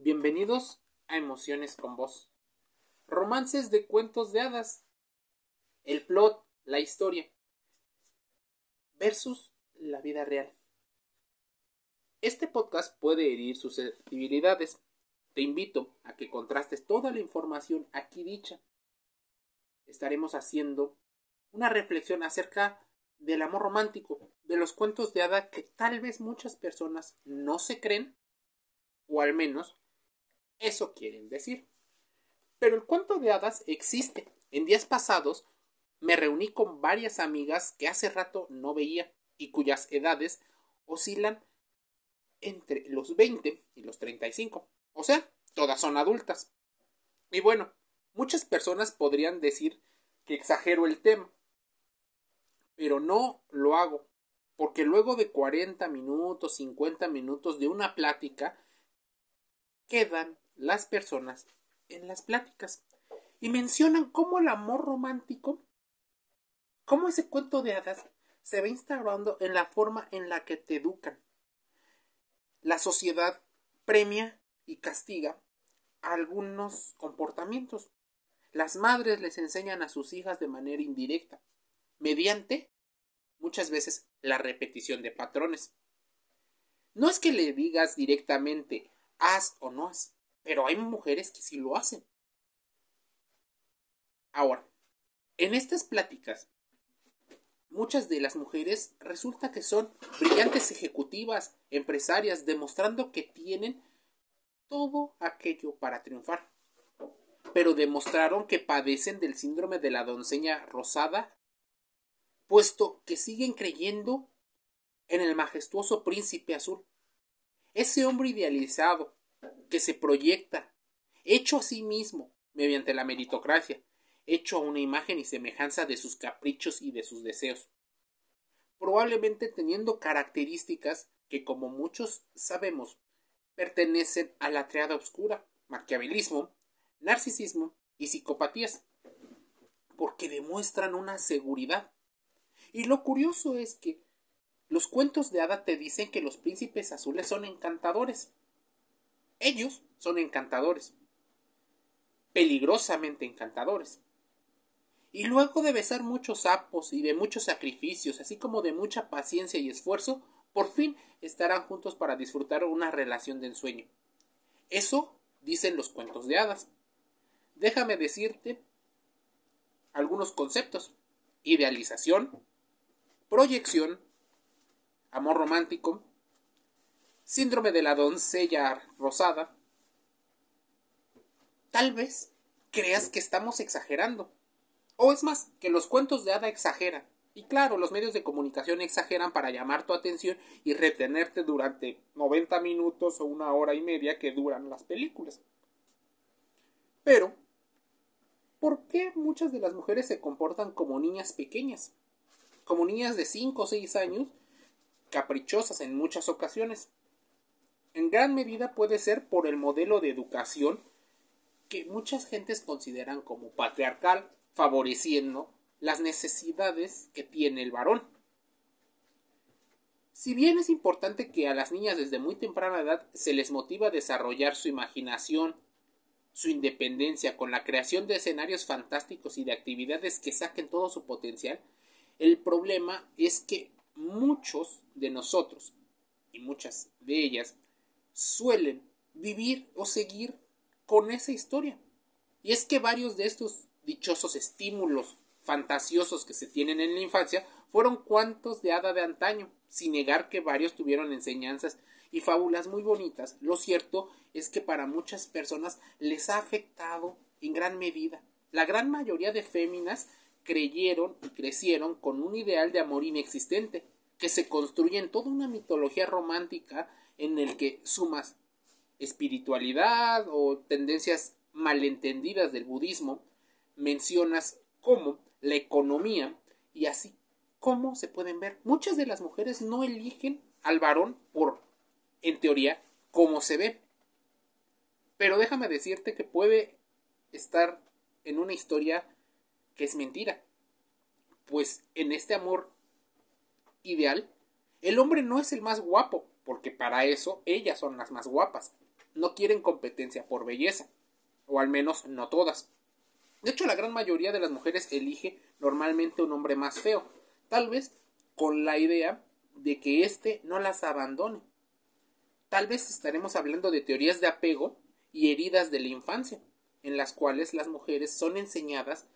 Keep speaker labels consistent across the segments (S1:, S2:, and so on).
S1: Bienvenidos a Emociones con Voz. Romances de cuentos de hadas. El plot, la historia. Versus la vida real. Este podcast puede herir susceptibilidades. Te invito a que contrastes toda la información aquí dicha. Estaremos haciendo una reflexión acerca del amor romántico, de los cuentos de hada que tal vez muchas personas no se creen, o al menos eso quieren decir. Pero el cuento de hadas existe. En días pasados me reuní con varias amigas que hace rato no veía y cuyas edades oscilan entre los 20 y los 35. O sea, todas son adultas. Y bueno, muchas personas podrían decir que exagero el tema. Pero no lo hago, porque luego de 40 minutos, 50 minutos de una plática, quedan las personas en las pláticas y mencionan cómo el amor romántico, cómo ese cuento de hadas se va instaurando en la forma en la que te educan. La sociedad premia y castiga algunos comportamientos. Las madres les enseñan a sus hijas de manera indirecta, mediante muchas veces la repetición de patrones. No es que le digas directamente haz o no haz, pero hay mujeres que sí lo hacen. Ahora, en estas pláticas, muchas de las mujeres resulta que son brillantes ejecutivas, empresarias, demostrando que tienen todo aquello para triunfar. Pero demostraron que padecen del síndrome de la doncella rosada, puesto que siguen creyendo en el majestuoso príncipe azul. Ese hombre idealizado, que se proyecta, hecho a sí mismo, mediante la meritocracia, hecho a una imagen y semejanza de sus caprichos y de sus deseos, probablemente teniendo características que, como muchos sabemos, pertenecen a la triada oscura, maquiavelismo, narcisismo y psicopatías, porque demuestran una seguridad. Y lo curioso es que los cuentos de hada te dicen que los príncipes azules son encantadores, ellos son encantadores, peligrosamente encantadores. Y luego de besar muchos sapos y de muchos sacrificios, así como de mucha paciencia y esfuerzo, por fin estarán juntos para disfrutar una relación de ensueño. Eso dicen los cuentos de hadas. Déjame decirte algunos conceptos. Idealización, proyección, amor romántico, síndrome de la doncella rosada, tal vez creas que estamos exagerando. O es más, que los cuentos de hada exageran. Y claro, los medios de comunicación exageran para llamar tu atención y retenerte durante 90 minutos o una hora y media que duran las películas. Pero, ¿por qué muchas de las mujeres se comportan como niñas pequeñas? Como niñas de 5 o 6 años, caprichosas en muchas ocasiones. En gran medida puede ser por el modelo de educación que muchas gentes consideran como patriarcal, favoreciendo las necesidades que tiene el varón. Si bien es importante que a las niñas desde muy temprana edad se les motiva a desarrollar su imaginación, su independencia con la creación de escenarios fantásticos y de actividades que saquen todo su potencial, el problema es que muchos de nosotros y muchas de ellas suelen vivir o seguir con esa historia. Y es que varios de estos dichosos estímulos fantasiosos que se tienen en la infancia fueron cuantos de hada de antaño, sin negar que varios tuvieron enseñanzas y fábulas muy bonitas. Lo cierto es que para muchas personas les ha afectado en gran medida. La gran mayoría de féminas creyeron y crecieron con un ideal de amor inexistente, que se construye en toda una mitología romántica en el que sumas espiritualidad o tendencias malentendidas del budismo, mencionas cómo la economía y así como se pueden ver. Muchas de las mujeres no eligen al varón por, en teoría, cómo se ve. Pero déjame decirte que puede estar en una historia que es mentira. Pues en este amor ideal, el hombre no es el más guapo, porque para eso ellas son las más guapas. no quieren competencia por belleza, o al menos no todas. De hecho, la gran mayoría de las mujeres elige normalmente un hombre más feo, tal vez con la idea de que éste no las abandone. Tal vez estaremos hablando de teorías de apego y heridas de la infancia, en las cuales las mujeres son enseñadas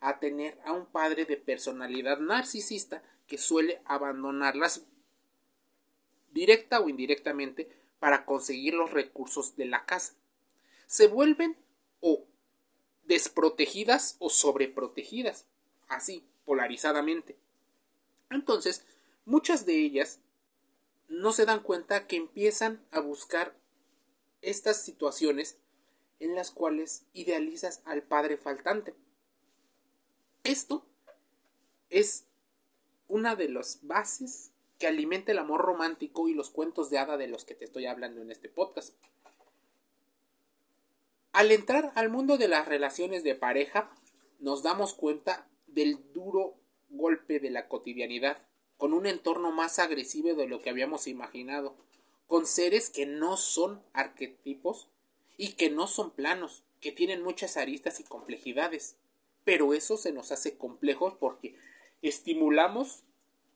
S1: a tener a un padre de personalidad narcisista que suele abandonarlas directa o indirectamente para conseguir los recursos de la casa. Se vuelven o desprotegidas o sobreprotegidas, así, polarizadamente. Entonces, muchas de ellas no se dan cuenta que empiezan a buscar estas situaciones en las cuales idealizas al padre faltante. Esto es una de las bases que alimenta el amor romántico y los cuentos de hada de los que te estoy hablando en este podcast. Al entrar al mundo de las relaciones de pareja, nos damos cuenta del duro golpe de la cotidianidad, con un entorno más agresivo de lo que habíamos imaginado, con seres que no son arquetipos y que no son planos, que tienen muchas aristas y complejidades. Pero eso se nos hace complejo porque estimulamos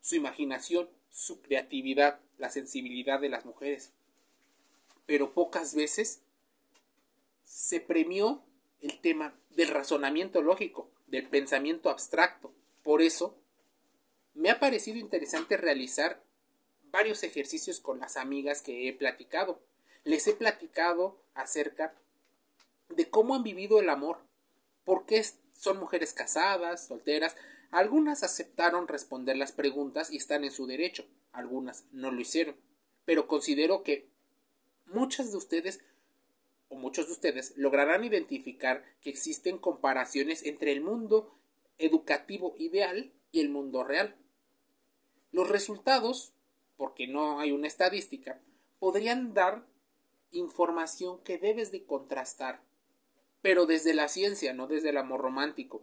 S1: su imaginación, su creatividad, la sensibilidad de las mujeres. Pero pocas veces se premió el tema del razonamiento lógico, del pensamiento abstracto. Por eso me ha parecido interesante realizar varios ejercicios con las amigas que he platicado. Les he platicado acerca de cómo han vivido el amor, por qué son mujeres casadas, solteras, algunas aceptaron responder las preguntas y están en su derecho, algunas no lo hicieron. Pero considero que muchas de ustedes o muchos de ustedes lograrán identificar que existen comparaciones entre el mundo educativo ideal y el mundo real. Los resultados, porque no hay una estadística, podrían dar información que debes de contrastar, pero desde la ciencia, no desde el amor romántico.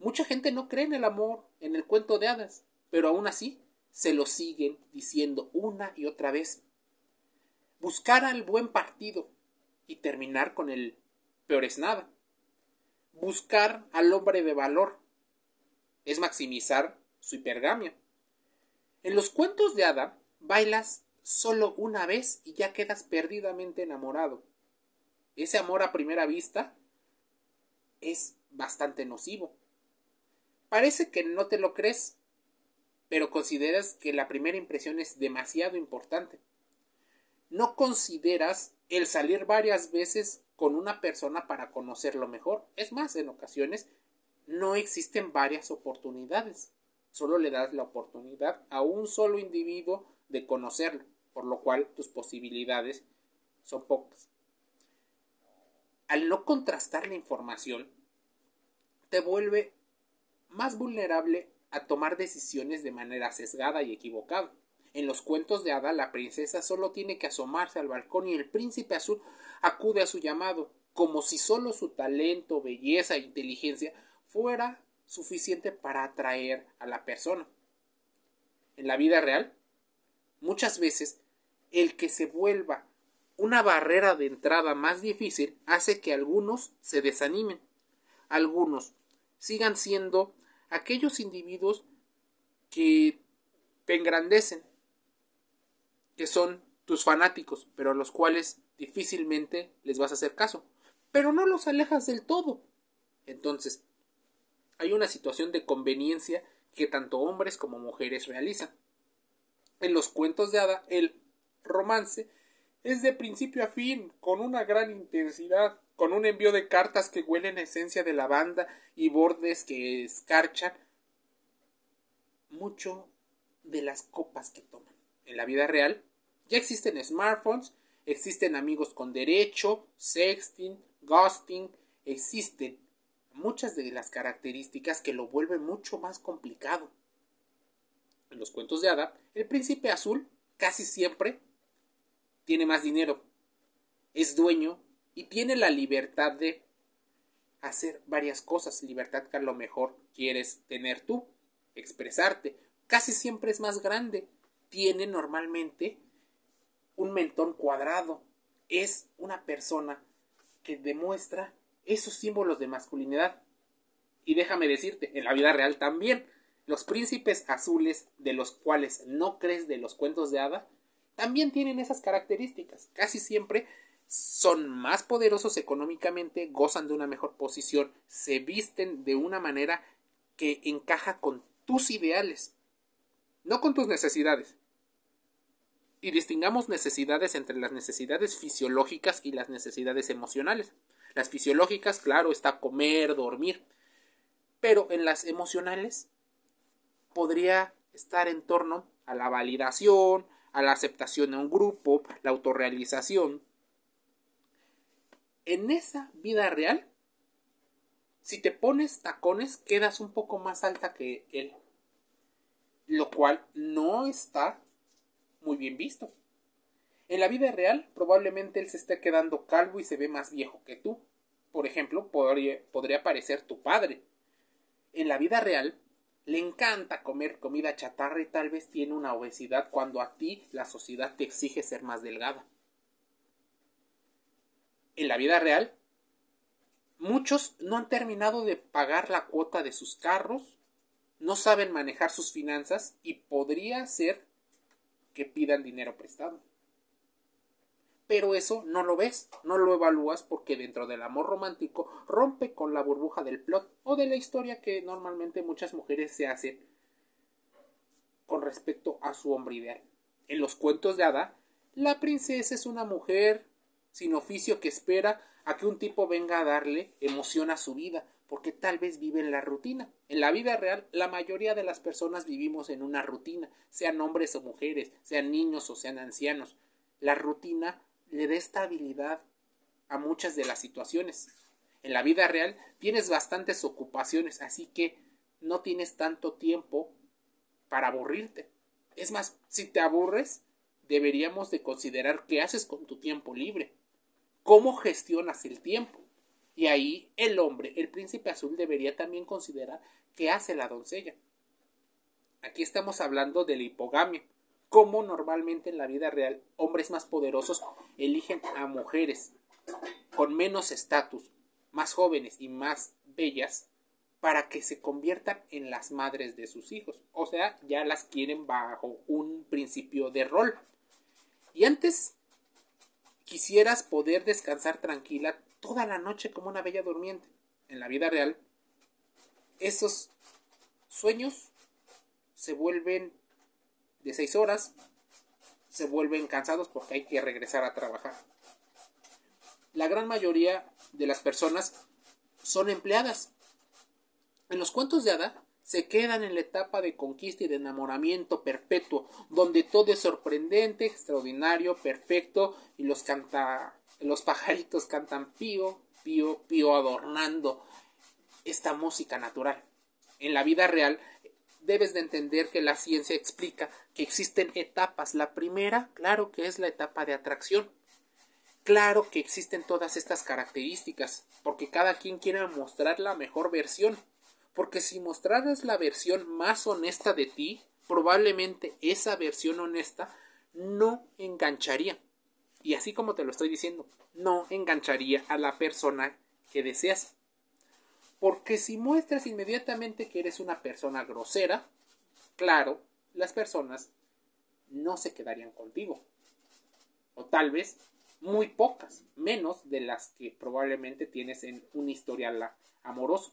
S1: Mucha gente no cree en el amor, en el cuento de hadas, pero aún así se lo siguen diciendo una y otra vez. Buscar al buen partido y terminar con el peor es nada. Buscar al hombre de valor es maximizar su hipergamia. En los cuentos de hada bailas solo una vez y ya quedas perdidamente enamorado. Ese amor a primera vista es bastante nocivo. Parece que no te lo crees, pero consideras que la primera impresión es demasiado importante. No consideras el salir varias veces con una persona para conocerlo mejor. Es más, en ocasiones no existen varias oportunidades. Solo le das la oportunidad a un solo individuo de conocerlo, por lo cual tus posibilidades son pocas. Al no contrastar la información, te vuelve más vulnerable a tomar decisiones de manera sesgada y equivocada. En los cuentos de Ada, la princesa solo tiene que asomarse al balcón y el príncipe azul acude a su llamado, como si solo su talento, belleza e inteligencia fuera suficiente para atraer a la persona. En la vida real, muchas veces, el que se vuelva una barrera de entrada más difícil hace que algunos se desanimen, algunos sigan siendo aquellos individuos que te engrandecen, que son tus fanáticos, pero a los cuales difícilmente les vas a hacer caso, pero no los alejas del todo. Entonces, hay una situación de conveniencia que tanto hombres como mujeres realizan. En los cuentos de hada, el romance es de principio a fin, con una gran intensidad, con un envío de cartas que huelen a esencia de lavanda y bordes que escarchan mucho de las copas que toman. En la vida real ya existen smartphones, existen amigos con derecho, sexting, ghosting, existen muchas de las características que lo vuelven mucho más complicado. En los cuentos de hada, el príncipe azul casi siempre tiene más dinero, es dueño y tiene la libertad de hacer varias cosas, libertad que a lo mejor quieres tener tú, expresarte. Casi siempre es más grande, tiene normalmente un mentón cuadrado, es una persona que demuestra esos símbolos de masculinidad. Y déjame decirte, en la vida real también, los príncipes azules de los cuales no crees de los cuentos de hada, también tienen esas características. Casi siempre son más poderosos económicamente, gozan de una mejor posición, se visten de una manera que encaja con tus ideales, no con tus necesidades. Y distingamos necesidades entre las necesidades fisiológicas y las necesidades emocionales. Las fisiológicas, claro, está comer, dormir. Pero en las emocionales podría estar en torno a la validación, a la aceptación de un grupo, la autorrealización. En esa vida real, si te pones tacones, quedas un poco más alta que él, lo cual no está muy bien visto. En la vida real, probablemente él se esté quedando calvo y se ve más viejo que tú. Por ejemplo, podría, podría parecer tu padre. En la vida real, le encanta comer comida chatarra y tal vez tiene una obesidad cuando a ti la sociedad te exige ser más delgada. En la vida real, muchos no han terminado de pagar la cuota de sus carros, no saben manejar sus finanzas y podría ser que pidan dinero prestado pero eso no lo ves, no lo evalúas porque dentro del amor romántico rompe con la burbuja del plot o de la historia que normalmente muchas mujeres se hacen con respecto a su hombre ideal. En los cuentos de hada, la princesa es una mujer sin oficio que espera a que un tipo venga a darle emoción a su vida, porque tal vez vive en la rutina. En la vida real, la mayoría de las personas vivimos en una rutina, sean hombres o mujeres, sean niños o sean ancianos. La rutina le dé estabilidad a muchas de las situaciones. En la vida real tienes bastantes ocupaciones, así que no tienes tanto tiempo para aburrirte. Es más, si te aburres, deberíamos de considerar qué haces con tu tiempo libre, cómo gestionas el tiempo. Y ahí el hombre, el príncipe azul, debería también considerar qué hace la doncella. Aquí estamos hablando de la hipogamia, cómo normalmente en la vida real hombres más poderosos eligen a mujeres con menos estatus, más jóvenes y más bellas, para que se conviertan en las madres de sus hijos. O sea, ya las quieren bajo un principio de rol. Y antes quisieras poder descansar tranquila toda la noche como una bella durmiente. En la vida real, esos sueños se vuelven de seis horas se vuelven cansados porque hay que regresar a trabajar. La gran mayoría de las personas son empleadas. En los cuentos de hada se quedan en la etapa de conquista y de enamoramiento perpetuo, donde todo es sorprendente, extraordinario, perfecto y los canta los pajaritos cantan pío, pío, pío adornando esta música natural. En la vida real debes de entender que la ciencia explica que existen etapas. La primera, claro que es la etapa de atracción. Claro que existen todas estas características, porque cada quien quiere mostrar la mejor versión. Porque si mostraras la versión más honesta de ti, probablemente esa versión honesta no engancharía. Y así como te lo estoy diciendo, no engancharía a la persona que deseas. Porque si muestras inmediatamente que eres una persona grosera, claro, las personas no se quedarían contigo. O tal vez muy pocas, menos de las que probablemente tienes en un historial amoroso.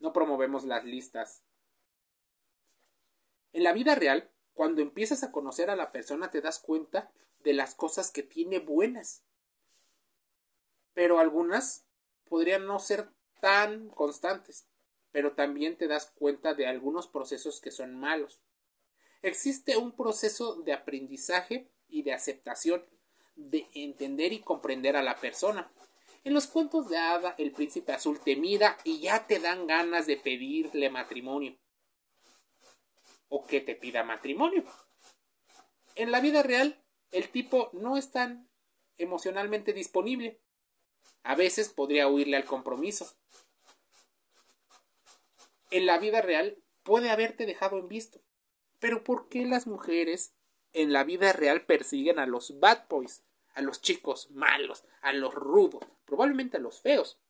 S1: No promovemos las listas. En la vida real, cuando empiezas a conocer a la persona te das cuenta de las cosas que tiene buenas. Pero algunas podrían no ser tan constantes, pero también te das cuenta de algunos procesos que son malos. Existe un proceso de aprendizaje y de aceptación, de entender y comprender a la persona. En los cuentos de hada, el príncipe azul te mira y ya te dan ganas de pedirle matrimonio. O que te pida matrimonio. En la vida real, el tipo no es tan emocionalmente disponible. A veces podría huirle al compromiso en la vida real puede haberte dejado en visto. Pero ¿por qué las mujeres en la vida real persiguen a los bad boys? A los chicos malos, a los rudos, probablemente a los feos,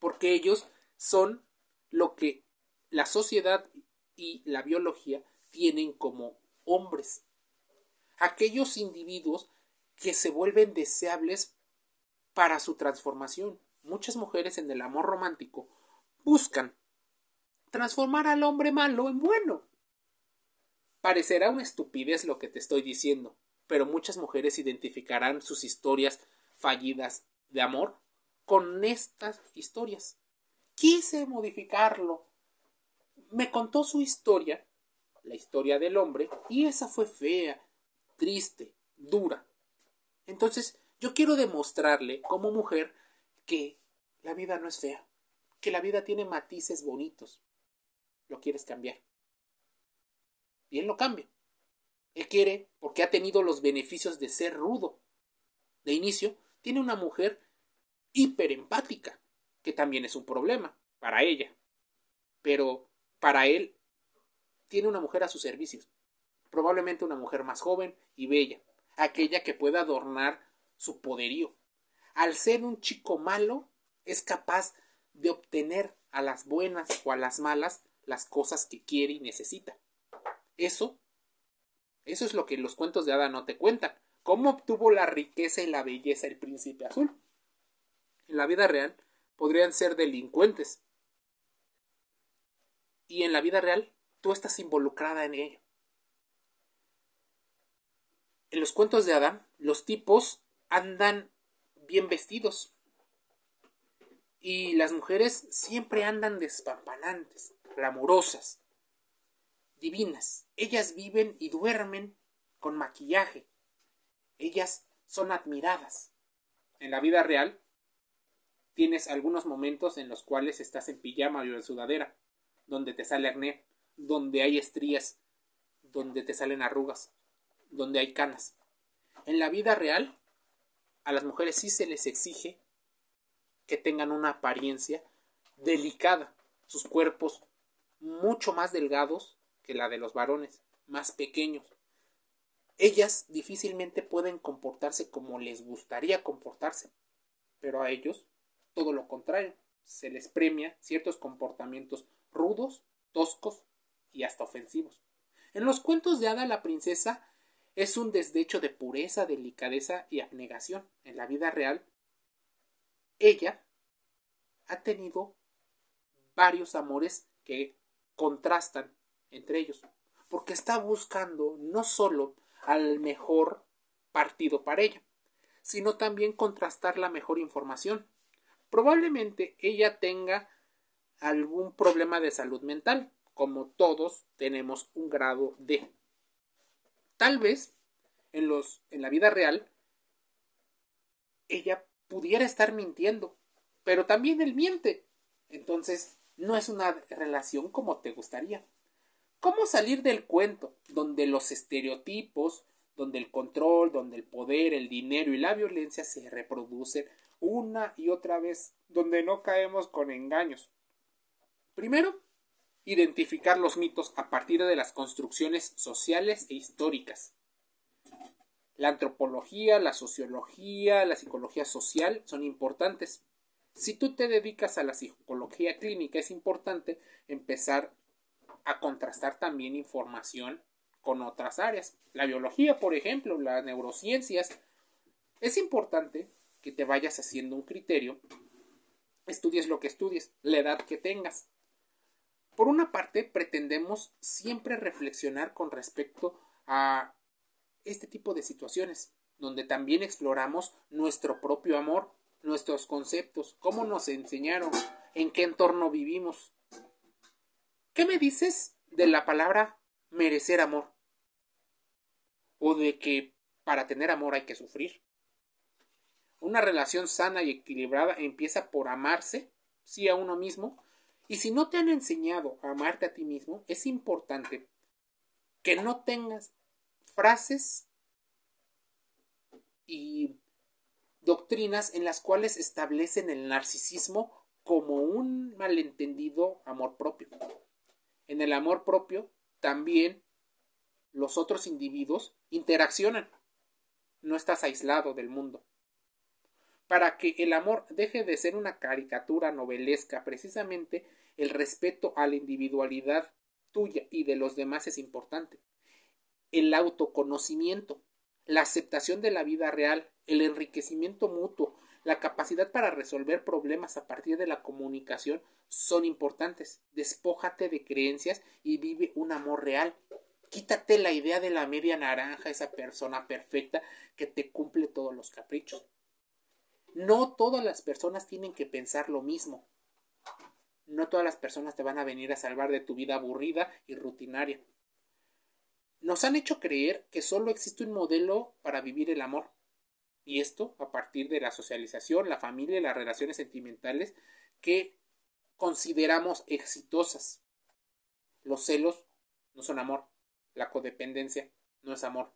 S1: porque ellos son lo que la sociedad y la biología tienen como hombres. Aquellos individuos que se vuelven deseables para su transformación. Muchas mujeres en el amor romántico buscan transformar al hombre malo en bueno. Parecerá una estupidez lo que te estoy diciendo, pero muchas mujeres identificarán sus historias fallidas de amor con estas historias. Quise modificarlo. Me contó su historia, la historia del hombre, y esa fue fea, triste, dura. Entonces, yo quiero demostrarle como mujer que la vida no es fea, que la vida tiene matices bonitos. Lo quieres cambiar. Él lo cambia. Él quiere, porque ha tenido los beneficios de ser rudo. De inicio, tiene una mujer hiperempática, que también es un problema para ella. Pero para él, tiene una mujer a sus servicios. Probablemente una mujer más joven y bella, aquella que pueda adornar su poderío. Al ser un chico malo, es capaz de obtener a las buenas o a las malas las cosas que quiere y necesita. Eso, eso es lo que los cuentos de Ada no te cuentan. ¿Cómo obtuvo la riqueza y la belleza el príncipe azul? En la vida real podrían ser delincuentes. Y en la vida real tú estás involucrada en ello. En los cuentos de Adam, los tipos andan bien vestidos. Y las mujeres siempre andan despampanantes, glamurosas, divinas. Ellas viven y duermen con maquillaje. Ellas son admiradas. En la vida real, tienes algunos momentos en los cuales estás en pijama o en sudadera, donde te sale acné, donde hay estrías, donde te salen arrugas, donde hay canas. En la vida real, a las mujeres sí se les exige que tengan una apariencia delicada, sus cuerpos mucho más delgados que la de los varones, más pequeños. Ellas difícilmente pueden comportarse como les gustaría comportarse, pero a ellos todo lo contrario, se les premia ciertos comportamientos rudos, toscos y hasta ofensivos. En los cuentos de Ada la princesa es un desdecho de pureza, delicadeza y abnegación. En la vida real, ella ha tenido varios amores que contrastan entre ellos, porque está buscando no solo al mejor partido para ella, sino también contrastar la mejor información. Probablemente ella tenga algún problema de salud mental, como todos tenemos un grado de. Tal vez en, los, en la vida real ella pudiera estar mintiendo, pero también él miente. Entonces, no es una relación como te gustaría. ¿Cómo salir del cuento donde los estereotipos, donde el control, donde el poder, el dinero y la violencia se reproducen una y otra vez, donde no caemos con engaños? Primero, identificar los mitos a partir de las construcciones sociales e históricas. La antropología, la sociología, la psicología social son importantes. Si tú te dedicas a la psicología clínica, es importante empezar a contrastar también información con otras áreas. La biología, por ejemplo, las neurociencias. Es importante que te vayas haciendo un criterio, estudies lo que estudies, la edad que tengas. Por una parte, pretendemos siempre reflexionar con respecto a este tipo de situaciones, donde también exploramos nuestro propio amor, nuestros conceptos, cómo nos enseñaron, en qué entorno vivimos. ¿Qué me dices de la palabra merecer amor? ¿O de que para tener amor hay que sufrir? Una relación sana y equilibrada empieza por amarse, sí a uno mismo, y si no te han enseñado a amarte a ti mismo, es importante que no tengas frases y doctrinas en las cuales establecen el narcisismo como un malentendido amor propio. En el amor propio también los otros individuos interaccionan. no estás aislado del mundo. Para que el amor deje de ser una caricatura novelesca, precisamente el respeto a la individualidad tuya y de los demás es importante. El autoconocimiento, la aceptación de la vida real, el enriquecimiento mutuo, la capacidad para resolver problemas a partir de la comunicación son importantes. Despójate de creencias y vive un amor real. Quítate la idea de la media naranja, esa persona perfecta que te cumple todos los caprichos. No todas las personas tienen que pensar lo mismo. No todas las personas te van a venir a salvar de tu vida aburrida y rutinaria. Nos han hecho creer que solo existe un modelo para vivir el amor. Y esto a partir de la socialización, la familia y las relaciones sentimentales que consideramos exitosas. Los celos no son amor. La codependencia no es amor.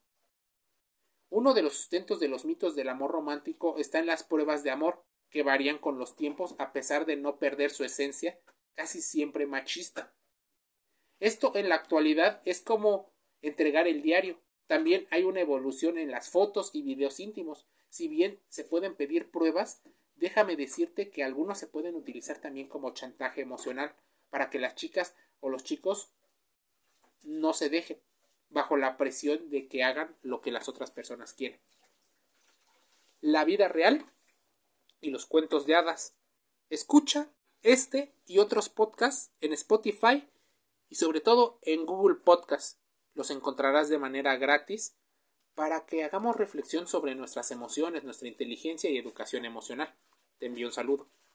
S1: Uno de los sustentos de los mitos del amor romántico está en las pruebas de amor, que varían con los tiempos a pesar de no perder su esencia, casi siempre machista. Esto en la actualidad es como entregar el diario. También hay una evolución en las fotos y videos íntimos. Si bien se pueden pedir pruebas, déjame decirte que algunos se pueden utilizar también como chantaje emocional para que las chicas o los chicos no se dejen bajo la presión de que hagan lo que las otras personas quieren. La vida real y los cuentos de hadas. Escucha este y otros podcasts en Spotify y sobre todo en Google Podcasts. Los encontrarás de manera gratis para que hagamos reflexión sobre nuestras emociones, nuestra inteligencia y educación emocional. Te envío un saludo.